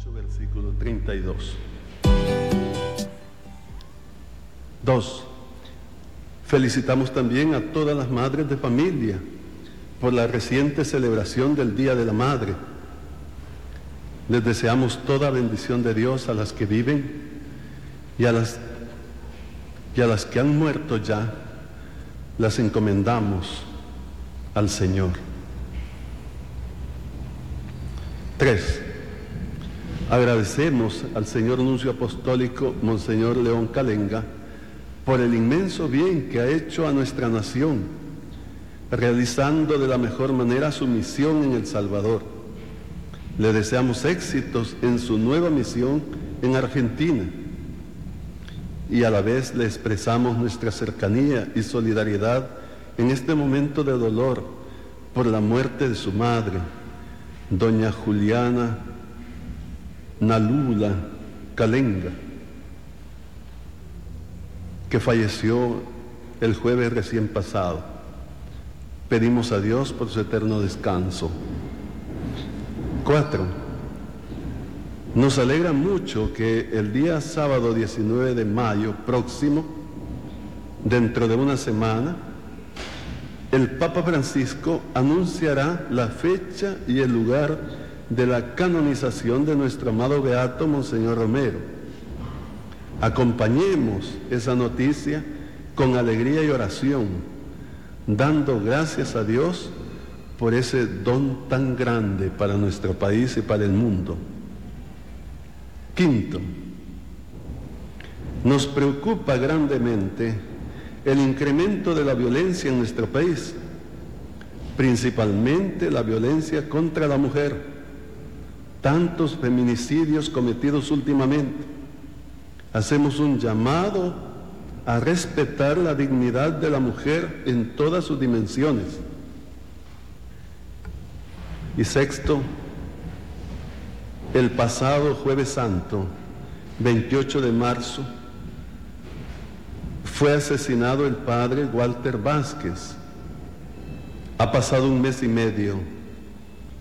8, versículo 32. 2. Felicitamos también a todas las madres de familia por la reciente celebración del Día de la Madre. Les deseamos toda bendición de Dios a las que viven y a las, y a las que han muerto ya, las encomendamos al Señor. 3. Agradecemos al señor nuncio apostólico Monseñor León Calenga por el inmenso bien que ha hecho a nuestra nación, realizando de la mejor manera su misión en El Salvador. Le deseamos éxitos en su nueva misión en Argentina y a la vez le expresamos nuestra cercanía y solidaridad en este momento de dolor por la muerte de su madre, doña Juliana Nalula Calenga, que falleció el jueves recién pasado. Pedimos a Dios por su eterno descanso. Cuatro, nos alegra mucho que el día sábado 19 de mayo próximo, dentro de una semana, el Papa Francisco anunciará la fecha y el lugar de la canonización de nuestro amado Beato Monseñor Romero. Acompañemos esa noticia con alegría y oración, dando gracias a Dios por ese don tan grande para nuestro país y para el mundo. Quinto, nos preocupa grandemente el incremento de la violencia en nuestro país, principalmente la violencia contra la mujer, tantos feminicidios cometidos últimamente. Hacemos un llamado a respetar la dignidad de la mujer en todas sus dimensiones. Y sexto, el pasado jueves santo, 28 de marzo, fue asesinado el padre Walter Vázquez. Ha pasado un mes y medio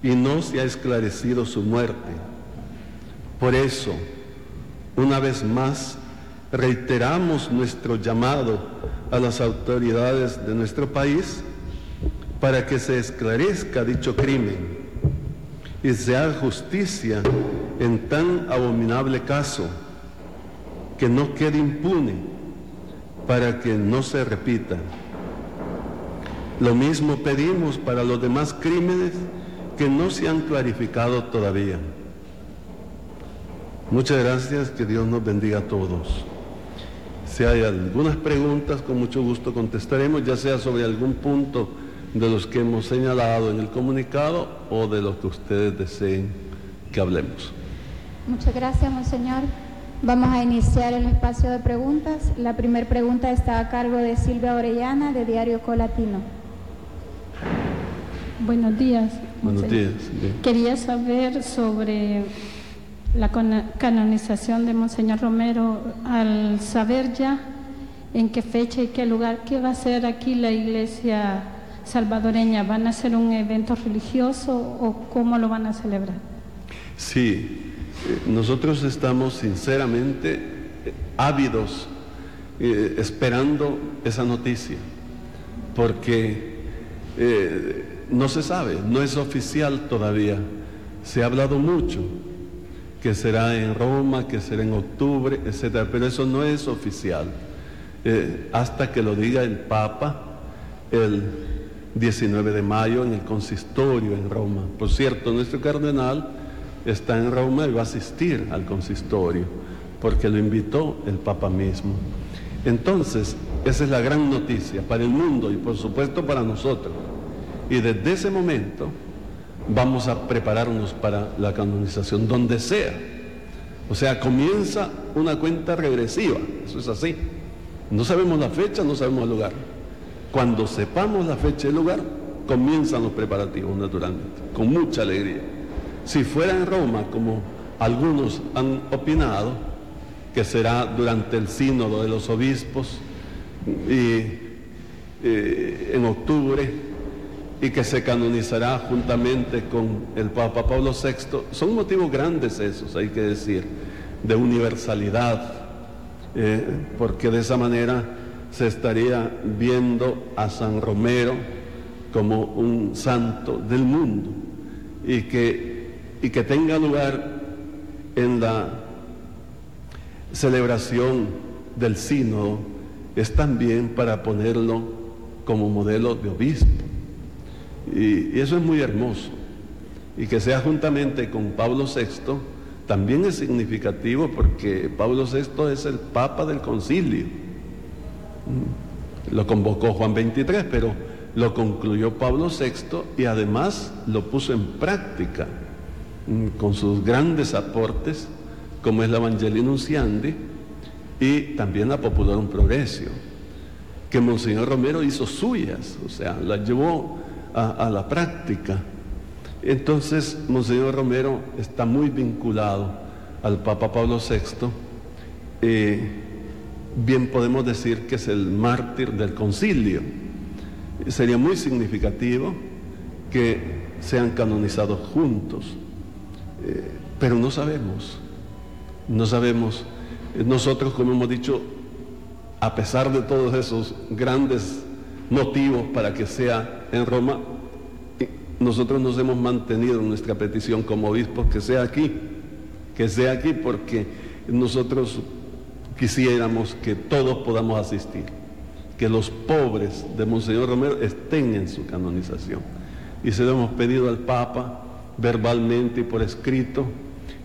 y no se ha esclarecido su muerte. Por eso, una vez más, reiteramos nuestro llamado a las autoridades de nuestro país para que se esclarezca dicho crimen y se haga justicia en tan abominable caso, que no quede impune para que no se repita. Lo mismo pedimos para los demás crímenes que no se han clarificado todavía. Muchas gracias, que Dios nos bendiga a todos. Si hay algunas preguntas, con mucho gusto contestaremos, ya sea sobre algún punto de los que hemos señalado en el comunicado o de los que ustedes deseen que hablemos. Muchas gracias, Monseñor. Vamos a iniciar el espacio de preguntas. La primera pregunta está a cargo de Silvia Orellana, de Diario Colatino. Buenos días. Buenos días. Quería saber sobre la canonización de Monseñor Romero, al saber ya en qué fecha y qué lugar, ¿qué va a hacer aquí la iglesia salvadoreña? ¿Van a hacer un evento religioso o cómo lo van a celebrar? Sí, eh, nosotros estamos sinceramente eh, ávidos eh, esperando esa noticia, porque eh, no se sabe, no es oficial todavía. Se ha hablado mucho que será en Roma, que será en octubre, etcétera, pero eso no es oficial. Eh, hasta que lo diga el Papa el 19 de mayo en el consistorio en Roma. Por cierto, nuestro cardenal está en Roma y va a asistir al consistorio, porque lo invitó el Papa mismo. Entonces, esa es la gran noticia para el mundo y por supuesto para nosotros. Y desde ese momento vamos a prepararnos para la canonización, donde sea. O sea, comienza una cuenta regresiva, eso es así. No sabemos la fecha, no sabemos el lugar. Cuando sepamos la fecha y el lugar, comienzan los preparativos naturalmente, con mucha alegría. Si fuera en Roma, como algunos han opinado, que será durante el sínodo de los obispos y eh, en octubre, y que se canonizará juntamente con el Papa Pablo VI. Son motivos grandes esos, hay que decir, de universalidad, eh, porque de esa manera se estaría viendo a San Romero como un santo del mundo y que, y que tenga lugar en la celebración del sínodo es también para ponerlo como modelo de obispo. Y, eso es muy hermoso. Y que sea juntamente con Pablo VI también es significativo porque Pablo VI es el Papa del concilio. Lo convocó Juan XXIII, pero lo concluyó Pablo VI y además lo puso en práctica mm, con sus grandes aportes, como es la Evangelii Nunciandi y también la Popularum Progressio, que Monseñor Romero hizo suyas, o sea, las llevó a, la práctica. Entonces, Monseñor Romero está muy vinculado al Papa Pablo VI. Eh, bien podemos decir que es el mártir del concilio. Sería muy significativo que sean canonizados juntos, eh, pero no sabemos, no sabemos. Nosotros, como hemos dicho, a pesar de todos esos grandes motivos para que sea en Roma, nosotros nos hemos mantenido en nuestra petición como obispos que sea aquí, que sea aquí porque nosotros quisiéramos que todos podamos asistir, que los pobres de Monseñor Romero estén en su canonización. Y se lo hemos pedido al Papa verbalmente y por escrito,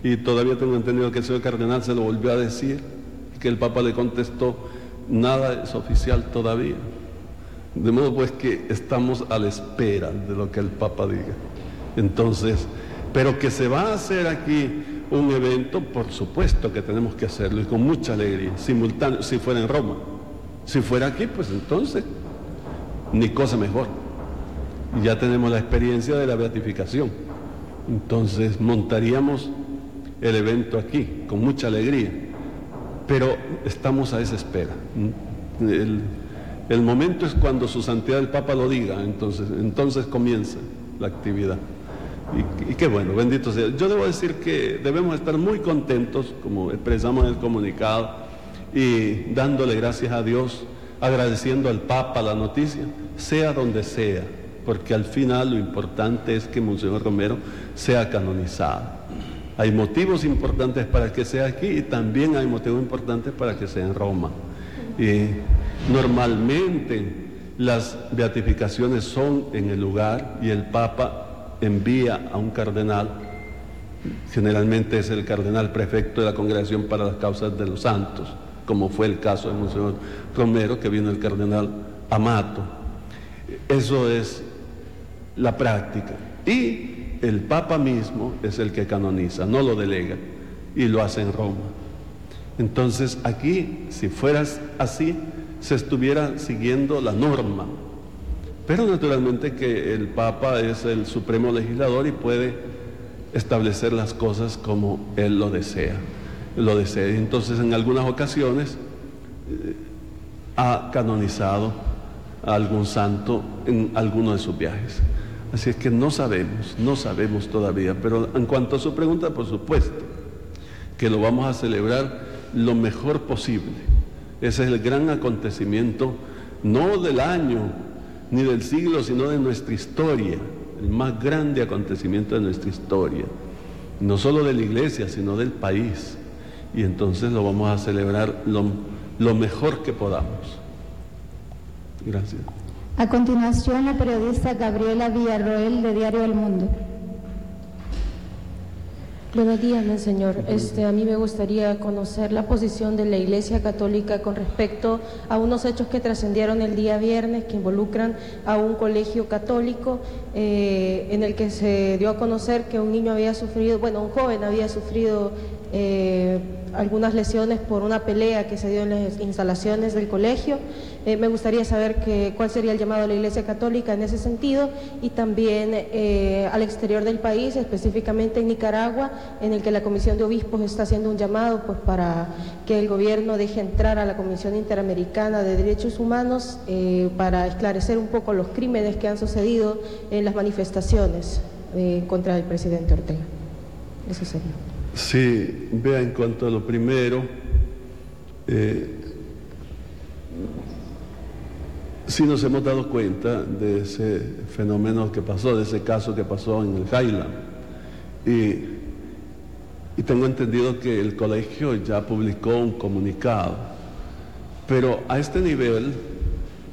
y todavía tengo entendido que el señor cardenal se lo volvió a decir, que el Papa le contestó, nada es oficial todavía. De modo pues que estamos a la espera de lo que el Papa diga. Entonces, pero que se va a hacer aquí un evento, por supuesto que tenemos que hacerlo y con mucha alegría, simultáneo, si fuera en Roma. Si fuera aquí, pues entonces, ni cosa mejor. Ya tenemos la experiencia de la beatificación. Entonces montaríamos el evento aquí con mucha alegría, pero estamos a esa espera. El, el momento es cuando su santidad el Papa lo diga, entonces, entonces comienza la actividad. Y, qué bueno, bendito sea. Yo debo decir que debemos estar muy contentos, como expresamos en el comunicado, y dándole gracias a Dios, agradeciendo al Papa la noticia, sea donde sea, porque al final lo importante es que Monseñor Romero sea canonizado. Hay motivos importantes para que sea aquí y también hay motivos importantes para que sea en Roma. Y Normalmente las beatificaciones son en el lugar y el Papa envía a un cardenal, generalmente es el cardenal prefecto de la Congregación para las Causas de los Santos, como fue el caso de Monseñor Romero, que vino el cardenal Amato. Eso es la práctica. Y el Papa mismo es el que canoniza, no lo delega, y lo hace en Roma. Entonces aquí, si fueras así, se estuviera siguiendo la norma. Pero naturalmente que el Papa es el supremo legislador y puede establecer las cosas como él lo desea. Lo desea. Entonces en algunas ocasiones eh, ha canonizado a algún santo en alguno de sus viajes. Así es que no sabemos, no sabemos todavía, pero en cuanto a su pregunta, por supuesto, que lo vamos a celebrar lo mejor posible ese es el gran acontecimiento, no del año ni del siglo, sino de nuestra historia, el más grande acontecimiento de nuestra historia, no solo de la iglesia, sino del país. Y entonces lo vamos a celebrar lo, mejor que podamos. Gracias. A continuación, la periodista Gabriela Villarroel de Diario El Mundo. Buenos días, Señor. Este, a mí me gustaría conocer la posición de la Iglesia Católica con respecto a unos hechos que trascendieron el día viernes que involucran a un colegio católico eh, en el que se dio a conocer que un niño había sufrido, bueno, un joven había sufrido eh, algunas lesiones por una pelea que se dio en las instalaciones del colegio. Eh, me gustaría saber que, cuál sería el llamado de la Iglesia Católica en ese sentido y también eh, al exterior del país, específicamente en Nicaragua, en el que la Comisión de Obispos está haciendo un llamado pues, para que el gobierno deje entrar a la Comisión Interamericana de Derechos Humanos para esclarecer un poco los crímenes que han sucedido en las manifestaciones contra el presidente Ortega. Eso sería. Sí, vea, en cuanto a lo primero, eh, sí nos hemos dado cuenta de ese fenómeno que pasó, de ese caso que pasó en el Highland. Y, tengo entendido que el colegio ya publicó un comunicado. Pero a este nivel,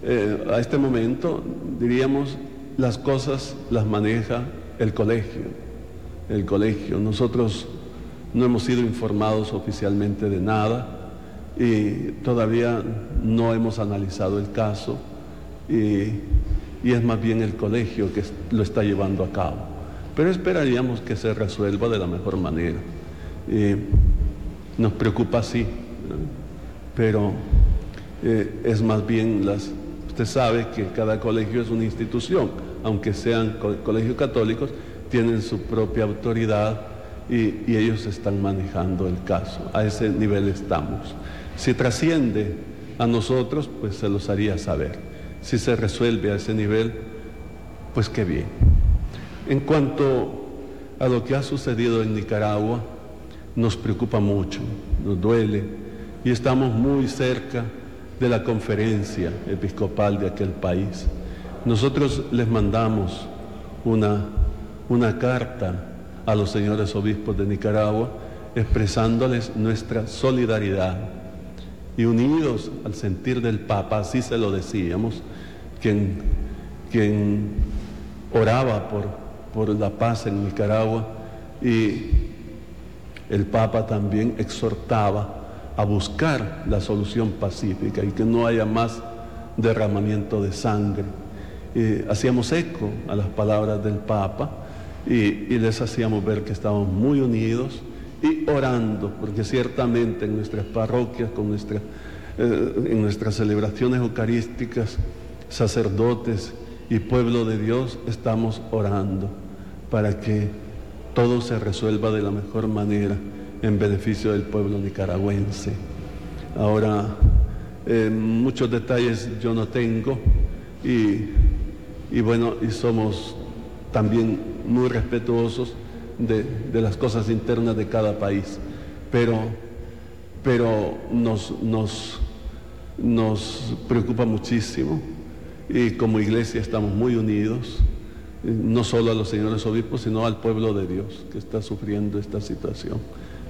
eh, a este momento, diríamos, las cosas las maneja el colegio. El colegio. Nosotros no hemos sido informados oficialmente de nada y todavía no hemos analizado el caso y, es más bien el colegio que lo está llevando a cabo. Pero esperaríamos que se resuelva de la mejor manera. nos preocupa sí, pero eh, es más bien las... Usted sabe que cada colegio es una institución, aunque sean colegios católicos, tienen su propia autoridad y, ellos están manejando el caso. A ese nivel estamos. Si trasciende a nosotros, pues se los haría saber. Si se resuelve a ese nivel, pues qué bien. En cuanto a lo que ha sucedido en Nicaragua, nos preocupa mucho, nos duele y estamos muy cerca de la conferencia episcopal de aquel país. Nosotros les mandamos una, una carta a los señores obispos de Nicaragua expresándoles nuestra solidaridad y unidos al sentir del Papa, así se lo decíamos, quien, quien oraba por, por la paz en Nicaragua y el Papa también exhortaba a buscar la solución pacífica y que no haya más derramamiento de sangre. hacíamos eco a las palabras del Papa y, les hacíamos ver que estábamos muy unidos y orando, porque ciertamente en nuestras parroquias, con nuestra, eh, en nuestras celebraciones eucarísticas, sacerdotes y pueblo de Dios, estamos orando para que todo se resuelva de la mejor manera en beneficio del pueblo nicaragüense. Ahora, eh, muchos detalles yo no tengo y, y bueno, y somos también muy respetuosos de, las cosas internas de cada país, pero, pero nos, nos, nos preocupa muchísimo y como iglesia estamos muy unidos, no solo a los señores obispos, sino al pueblo de Dios que está sufriendo esta situación.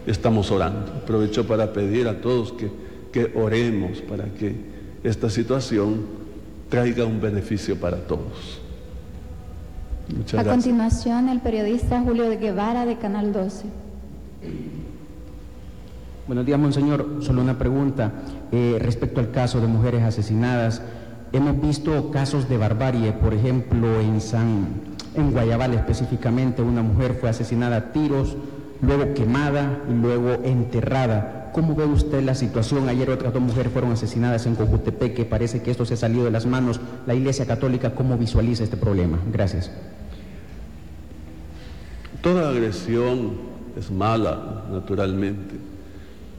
Estamos orando. Aprovecho para pedir a todos que, que oremos para que esta situación traiga un beneficio para todos a continuación, el periodista Julio de Guevara de Canal 12. Buenos días, Monseñor. Solo una pregunta eh, respecto al caso de mujeres asesinadas. Hemos visto casos de barbarie, por ejemplo, en San, en Guayabal específicamente, una mujer fue asesinada a tiros, luego quemada y luego enterrada. ¿Cómo ve usted la situación? Ayer otras dos mujeres fueron asesinadas en que Parece que esto se ha salido de las manos. La Iglesia Católica, ¿cómo visualiza este problema? Gracias. Toda agresión es mala, naturalmente,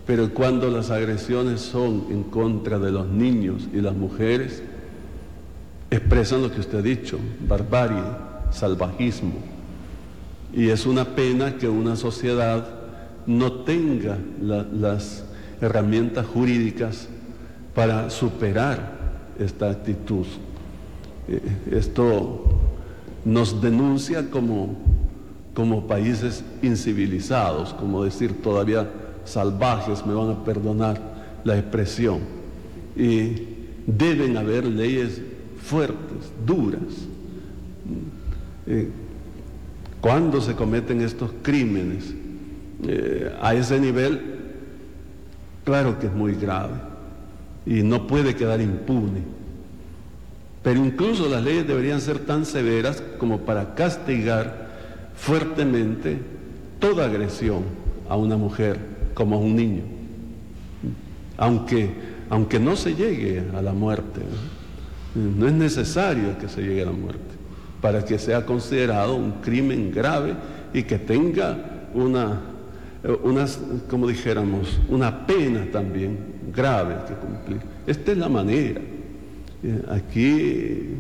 pero cuando las agresiones son en contra de los niños y las mujeres, expresan lo que usted ha dicho, barbarie, salvajismo. Y es una pena que una sociedad no tenga las herramientas jurídicas para superar esta actitud. Eh, esto nos denuncia como como países incivilizados, como decir todavía salvajes, me van a perdonar la expresión. Y deben haber leyes fuertes, duras. Eh, cuando se cometen estos crímenes eh, a ese nivel, claro que es muy grave y no puede quedar impune. Pero incluso las leyes deberían ser tan severas como para castigar fuertemente toda agresión a una mujer como a un niño, aunque, aunque no se llegue a la muerte. ¿no? es necesario que se llegue a la muerte para que sea considerado un crimen grave y que tenga una, unas, como dijéramos, una pena también grave que cumplir. Esta es la manera. Eh, aquí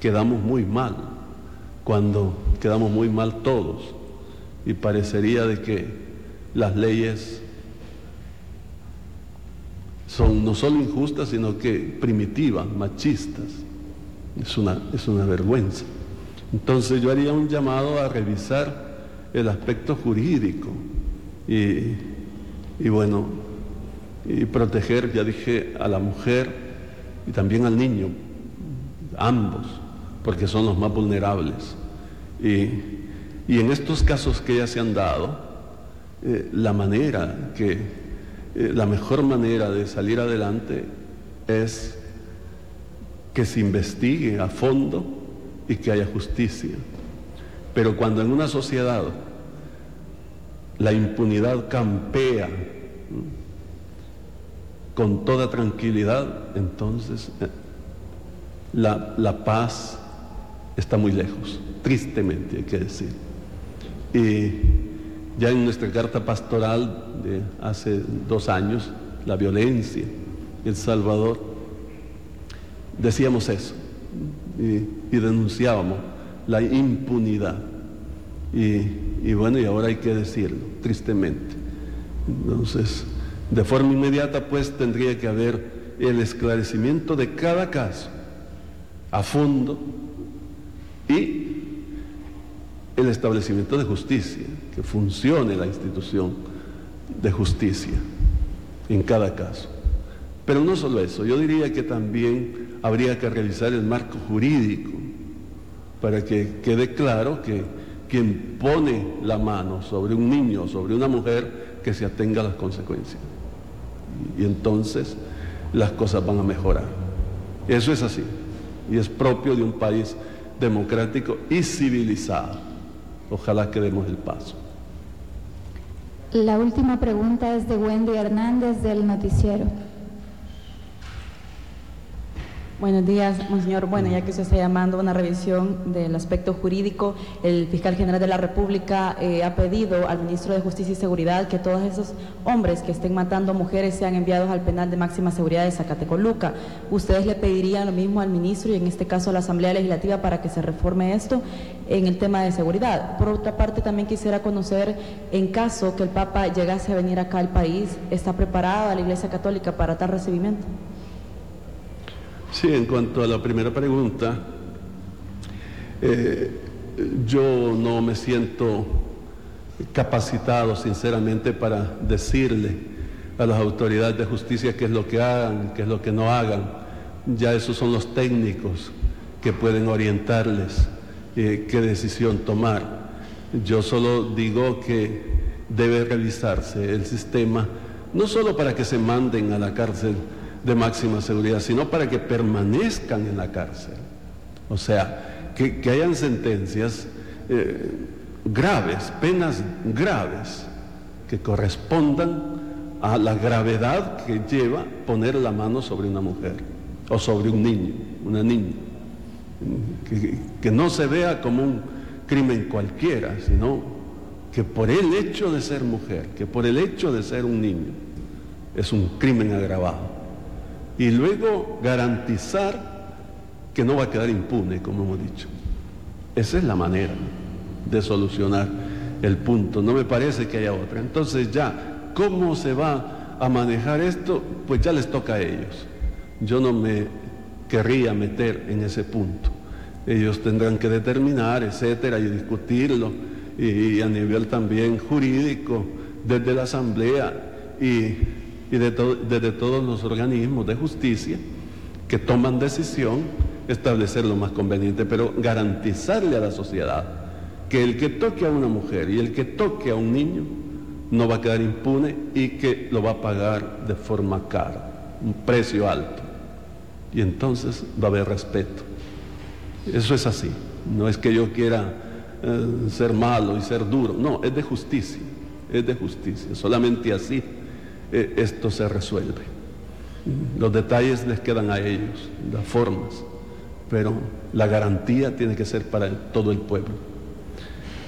quedamos muy mal, cuando quedamos muy mal todos, y parecería de que las leyes son no solo injustas, sino que primitivas, machistas. Es una, es una vergüenza. Entonces yo haría un llamado a revisar el aspecto jurídico y, y bueno, y proteger, ya dije, a la mujer y también al niño, ambos, porque son los más vulnerables. Y, en estos casos que ya se han dado, eh, la manera que, eh, la mejor manera de salir adelante es que se investigue a fondo y que haya justicia. Pero cuando en una sociedad la impunidad campea con toda tranquilidad, entonces eh, la, la, paz está muy lejos, tristemente hay que decir. Y ya en nuestra carta pastoral de hace dos años, la violencia, El Salvador, decíamos eso y, denunciábamos la impunidad. Y, bueno, y ahora hay que decirlo, tristemente. Entonces, de forma inmediata, pues tendría que haber el esclarecimiento de cada caso a fondo y el establecimiento de justicia, que funcione la institución de justicia en cada caso. Pero no solo eso, yo diría que también habría que revisar el marco jurídico para que quede claro que quien pone la mano sobre un niño, sobre una mujer, que se atenga a las consecuencias. Y entonces las cosas van a mejorar. Eso es así. Y es propio de un país democrático y civilizado. Ojalá que demos el paso. La última pregunta es de Wendy Hernández del noticiero. Buenos días, monseñor. Bueno, ya que se está llamando una revisión del aspecto jurídico, el fiscal general de la República eh, ha pedido al ministro de Justicia y Seguridad que todos esos hombres que estén matando mujeres sean enviados al penal de máxima seguridad de Zacatecoluca. ¿Ustedes le pedirían lo mismo al ministro y en este caso a la Asamblea Legislativa para que se reforme esto en el tema de seguridad? Por otra parte, también quisiera conocer, en caso que el Papa llegase a venir acá al país, ¿está preparada la Iglesia Católica para tal recibimiento? Sí, en cuanto a la primera pregunta, eh, yo no me siento capacitado, sinceramente, para decirle a las autoridades de justicia qué es lo que hagan, qué es lo que no hagan. Ya esos son los técnicos que pueden orientarles eh, qué decisión tomar. Yo solo digo que debe revisarse el sistema, no solo para que se manden a la cárcel, de máxima seguridad, sino para que permanezcan en la cárcel. O sea, que, hayan sentencias eh, graves, penas graves, que correspondan a la gravedad que lleva poner la mano sobre una mujer o sobre un niño, una niña. Que, que no se vea como un crimen cualquiera, sino que por el hecho de ser mujer, que por el hecho de ser un niño, es un crimen agravado y luego garantizar que no va a quedar impune, como hemos dicho. Esa es la manera de solucionar el punto. No me parece que haya otra. Entonces ya, ¿cómo se va a manejar esto? Pues ya les toca a ellos. Yo no me querría meter en ese punto. Ellos tendrán que determinar, etcétera, y discutirlo, y, a nivel también jurídico, desde la Asamblea y y desde todos los organismos de justicia que toman decisión establecer lo más conveniente, pero garantizarle a la sociedad que el que toque a una mujer y el que toque a un niño no va a quedar impune y que lo va a pagar de forma cara, un precio alto. Y entonces va a haber respeto. Eso es así. No es que yo quiera eh, ser malo y ser duro. No, es de justicia. Es de justicia. Solamente así eh, esto se resuelve. Los detalles les quedan a ellos, las formas, pero la garantía tiene que ser para todo el pueblo.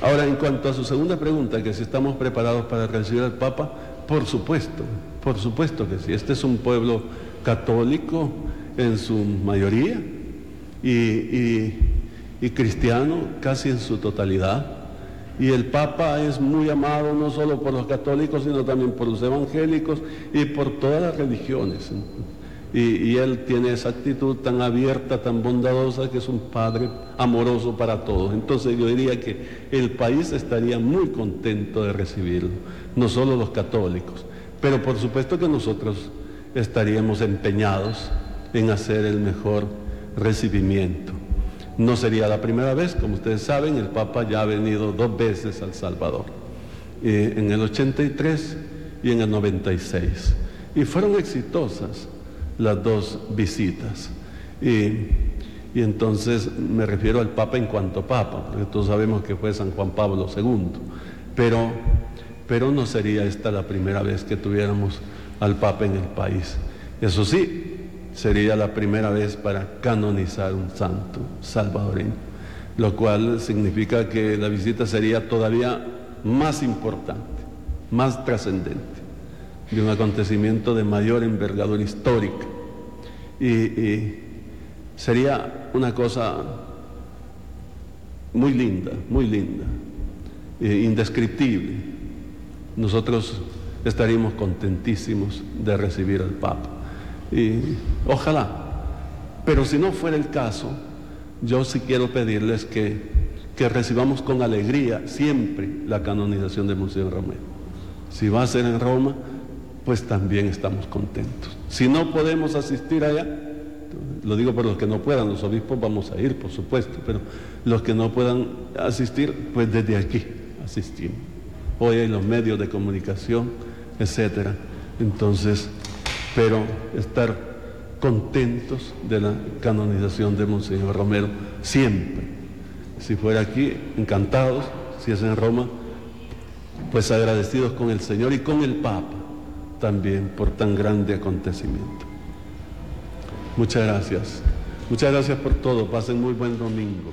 Ahora, en cuanto a su segunda pregunta, que si estamos preparados para recibir al Papa, por supuesto, por supuesto que sí. Este es un pueblo católico en su mayoría y, y cristiano casi en su totalidad. Y el Papa es muy amado no solo por los católicos, sino también por los evangélicos y por todas las religiones. Y, él tiene esa actitud tan abierta, tan bondadosa, que es un padre amoroso para todos. Entonces yo diría que el país estaría muy contento de recibirlo, no solo los católicos, pero por supuesto que nosotros estaríamos empeñados en hacer el mejor recibimiento. No sería la primera vez, como ustedes saben, el Papa ya ha venido dos veces al Salvador, eh, en el 83 y en el 96, y fueron exitosas las dos visitas. Y, entonces me refiero al Papa en cuanto Papa, porque todos sabemos que fue San Juan Pablo II, pero, pero no sería esta la primera vez que tuviéramos al Papa en el país. Eso sí, sería la primera vez para canonizar un santo salvadoreño, lo cual significa que la visita sería todavía más importante, más trascendente de un acontecimiento de mayor envergadura histórica. Y, sería una cosa muy linda, muy linda, e indescriptible. Nosotros estaríamos contentísimos de recibir al Papa. Y ojalá, pero si no fuera el caso, yo sí quiero pedirles que, que recibamos con alegría siempre la canonización de Monseñor Romero. Si va a ser en Roma, pues también estamos contentos. Si no podemos asistir allá, lo digo por los que no puedan, los obispos vamos a ir, por supuesto, pero los que no puedan asistir, pues desde aquí asistimos. Hoy hay los medios de comunicación, etcétera. Entonces, pero estar contentos de la canonización de Monseñor Romero, siempre. Si fuera aquí, encantados, si es en Roma, pues agradecidos con el Señor y con el Papa también por tan grande acontecimiento. Muchas gracias. Muchas gracias por todo. Pasen muy buen domingo.